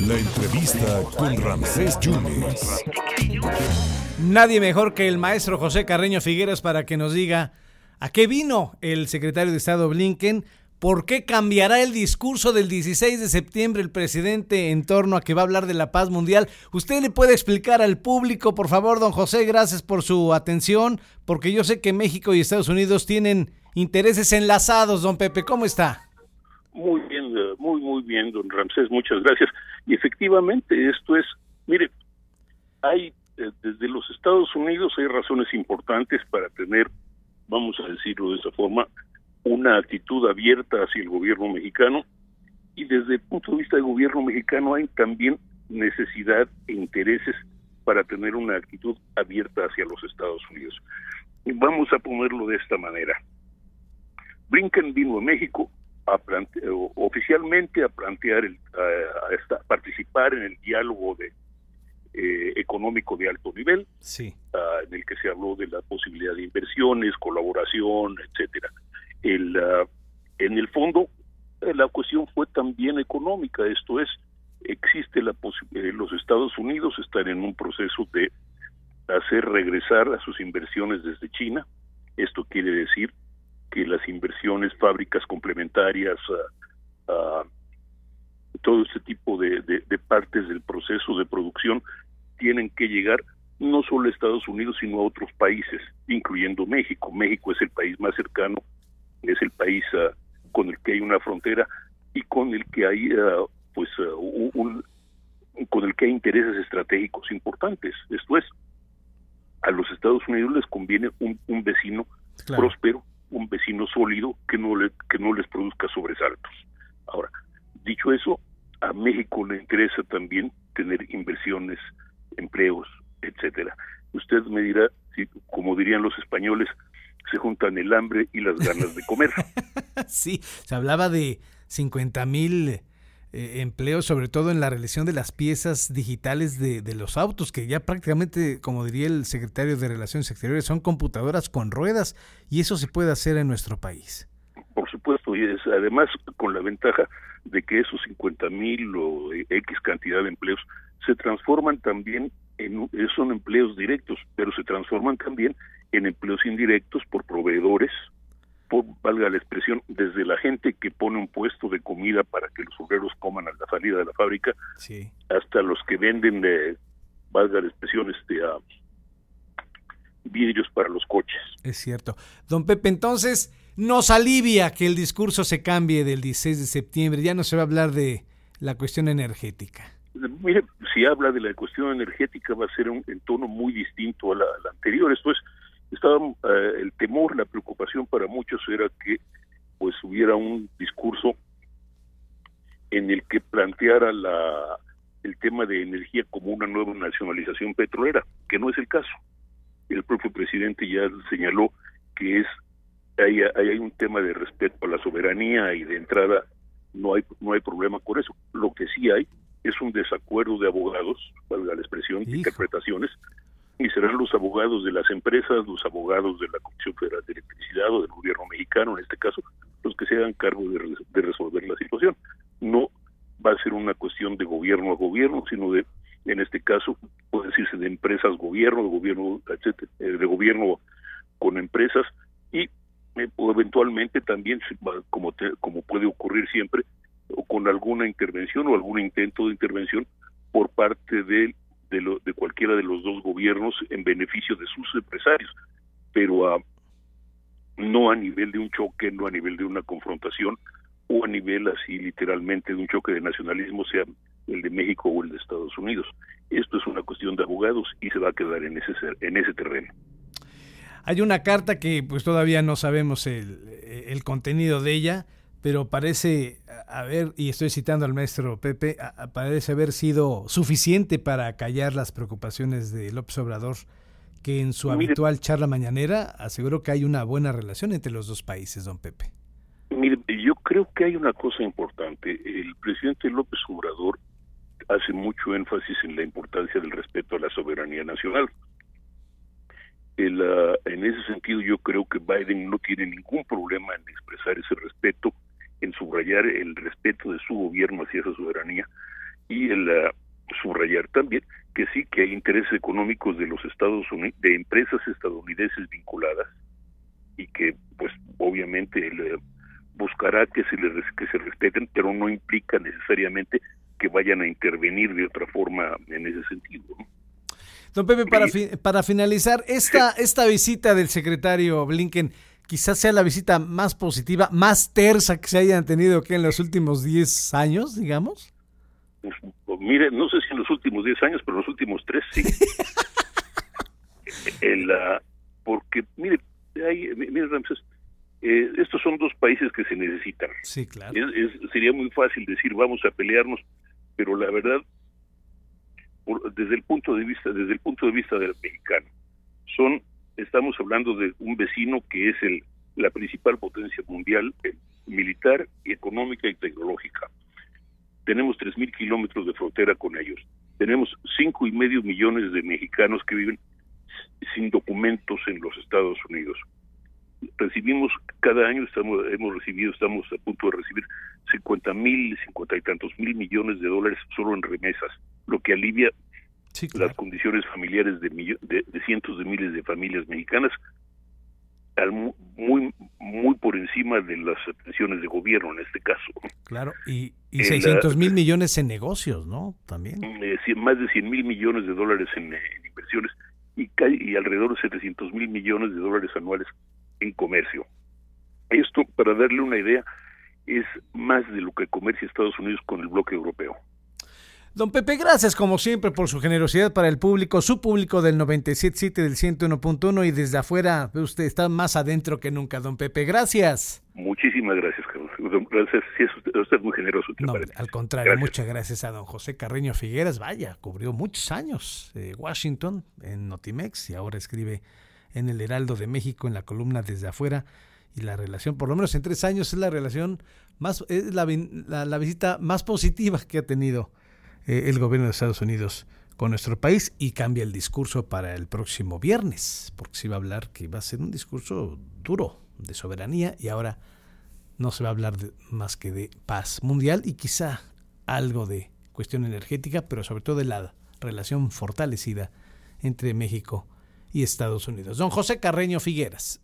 La entrevista con Ramsés Yunes. Nadie mejor que el maestro José Carreño Figueras para que nos diga a qué vino el secretario de Estado Blinken, por qué cambiará el discurso del 16 de septiembre el presidente en torno a que va a hablar de la paz mundial. ¿Usted le puede explicar al público, por favor, don José? Gracias por su atención, porque yo sé que México y Estados Unidos tienen intereses enlazados, don Pepe. ¿Cómo está? Muy bien, muy, muy bien, don Ramsés, muchas gracias. Y efectivamente, esto es, mire, hay eh, desde los Estados Unidos hay razones importantes para tener, vamos a decirlo de esa forma, una actitud abierta hacia el gobierno mexicano y desde el punto de vista del gobierno mexicano hay también necesidad e intereses para tener una actitud abierta hacia los Estados Unidos. Vamos a ponerlo de esta manera. Blinken vino a México a oficialmente a plantear, el, a, participar en el diálogo de, eh, económico de alto nivel, sí. Ah, en el que se habló de la posibilidad de inversiones, colaboración, etcétera. El, ah, en el fondo, eh, la cuestión fue también económica, esto es, existe la posibilidad, los Estados Unidos están en un proceso de hacer regresar a sus inversiones desde China, esto quiere decir que las inversiones, fábricas complementarias, todo este tipo de, partes del proceso de producción tienen que llegar no solo a Estados Unidos, sino a otros países, incluyendo México. México es el país más cercano, es el país ah, con el que hay una frontera y con el que hay, ah, pues, ah, un, con el que hay intereses estratégicos importantes. Esto es, a los Estados Unidos les conviene un, vecino próspero un vecino sólido que no le, que no les produzca sobresaltos. Ahora, dicho eso, a México le interesa también tener inversiones, empleos, etcétera. Usted me dirá si, como dirían los españoles, se juntan el hambre y las ganas de comer. sí, se hablaba de 50 mil eh, sobre todo en la realización de las piezas digitales de, de, los autos, que ya prácticamente, como diría el secretario de Relaciones Exteriores, son computadoras con ruedas y eso se puede hacer en nuestro país. Por supuesto, y es además con la ventaja de que esos 50 mil o X cantidad de empleos se transforman también en, son empleos directos, pero se transforman también en empleos indirectos por proveedores, valga la expresión, desde la gente que pone un puesto de comida para que los obreros coman a la salida de la fábrica, hasta los que venden, eh, valga la expresión, este, vidrios para los coches. Es cierto. Don Pepe, entonces nos alivia que el discurso se cambie del 16 de septiembre, ya no se va a hablar de la cuestión energética. Mire, si habla de la cuestión energética va a ser un, en tono muy distinto a la, a la anterior, esto es estaba eh, temor, la preocupación para muchos era que pues hubiera un discurso en el que planteara la el tema de energía como una nueva nacionalización petrolera, que no es el caso. El propio presidente ya señaló que es hay, hay un tema de respeto a la soberanía y de entrada no hay no hay problema con eso. Lo que sí hay es un desacuerdo de abogados, valga la expresión, de interpretaciones y serán los abogados de las empresas, los abogados de la Comisión Federal de Electricidad o del gobierno mexicano, en este caso, los que se hagan cargo de, resolver la situación. No va a ser una cuestión de gobierno a gobierno, sino de, en este caso, puede decirse de empresas gobierno, de gobierno, etcétera, eh, de gobierno con empresas y eh, eventualmente también, como, como puede ocurrir siempre, o con alguna intervención o algún intento de intervención por parte del de, lo, de cualquiera de los dos gobiernos en beneficio de sus empresarios, pero a, no a nivel de un choque, no a nivel de una confrontación o a nivel así literalmente de un choque de nacionalismo, sea el de México o el de Estados Unidos. Esto es una cuestión de abogados y se va a quedar en ese en ese terreno. Hay una carta que pues todavía no sabemos el contenido de ella, pero parece haber, y estoy citando al maestro Pepe, parece haber sido suficiente para callar las preocupaciones de López Obrador, que en su habitual charla mañanera aseguró que hay una buena relación entre los dos países, don Pepe. Mire, yo creo que hay una cosa importante. El presidente López Obrador hace mucho énfasis en la importancia del respeto a la soberanía nacional. El, en ese sentido, yo creo que Biden no tiene ningún problema en expresar ese respeto en subrayar el respeto de su gobierno hacia esa soberanía y el uh, subrayar también que sí que hay intereses económicos de los Estados Unidos, de empresas estadounidenses vinculadas y que pues obviamente el, buscará que se les que se respeten, pero no implica necesariamente que vayan a intervenir de otra forma en ese sentido. Don Pepe, para, para finalizar, esta, esta visita del secretario Blinken quizás sea la visita más positiva, más tersa que se hayan tenido que en los últimos 10 años, digamos. Pues, pues, mire, no sé si en los últimos 10 años, pero en los últimos 3 sí. el, uh, porque, mire, hay, mire Ramses, eh, estos son dos países que se necesitan. Sí, claro. sería muy fácil decir vamos a pelearnos, pero la verdad, desde el punto de vista, desde el punto de vista del mexicano, son, estamos hablando de un vecino que es el la principal potencia mundial eh, militar, económica y tecnológica. Tenemos tres mil kilómetros de frontera con ellos. Tenemos cinco y medio millones de mexicanos que viven sin documentos en los Estados Unidos recibimos cada año estamos hemos recibido estamos a punto de recibir 50 mil 50 y tantos mil millones de dólares solo en remesas lo que alivia las condiciones familiares de, de, cientos de miles de familias mexicanas al, muy muy por encima de las pensiones de gobierno en este caso claro y, y 600 mil millones en negocios no también eh, más de 100 mil millones de dólares en, en inversiones y, y alrededor de 700 mil millones de dólares anuales en comercio. Esto, para darle una idea, es más de lo que comercia Estados Unidos con el bloque europeo. Don Pepe, gracias como siempre por su generosidad para el público, su público del 97.7 del 101.1 y desde afuera usted está más adentro que nunca, don Pepe. Gracias. Muchísimas gracias, Carlos. Gracias, sí, usted, es muy generoso. No, al contrario, muchas gracias a don José Carreño Figueras. Vaya, cubrió muchos años eh, Washington en Notimex y ahora escribe en el Heraldo de México en la columna desde afuera y la relación, por lo menos en tres años, es la relación más, es la, la, visita más positiva que ha tenido eh, el gobierno de Estados Unidos con nuestro país y cambia el discurso para el próximo viernes, porque se va a hablar que va a ser un discurso duro de soberanía y ahora no se va a hablar de, más que de paz mundial y quizá algo de cuestión energética, pero sobre todo de la relación fortalecida entre México y Estados Unidos. Don José Carreño Figueras.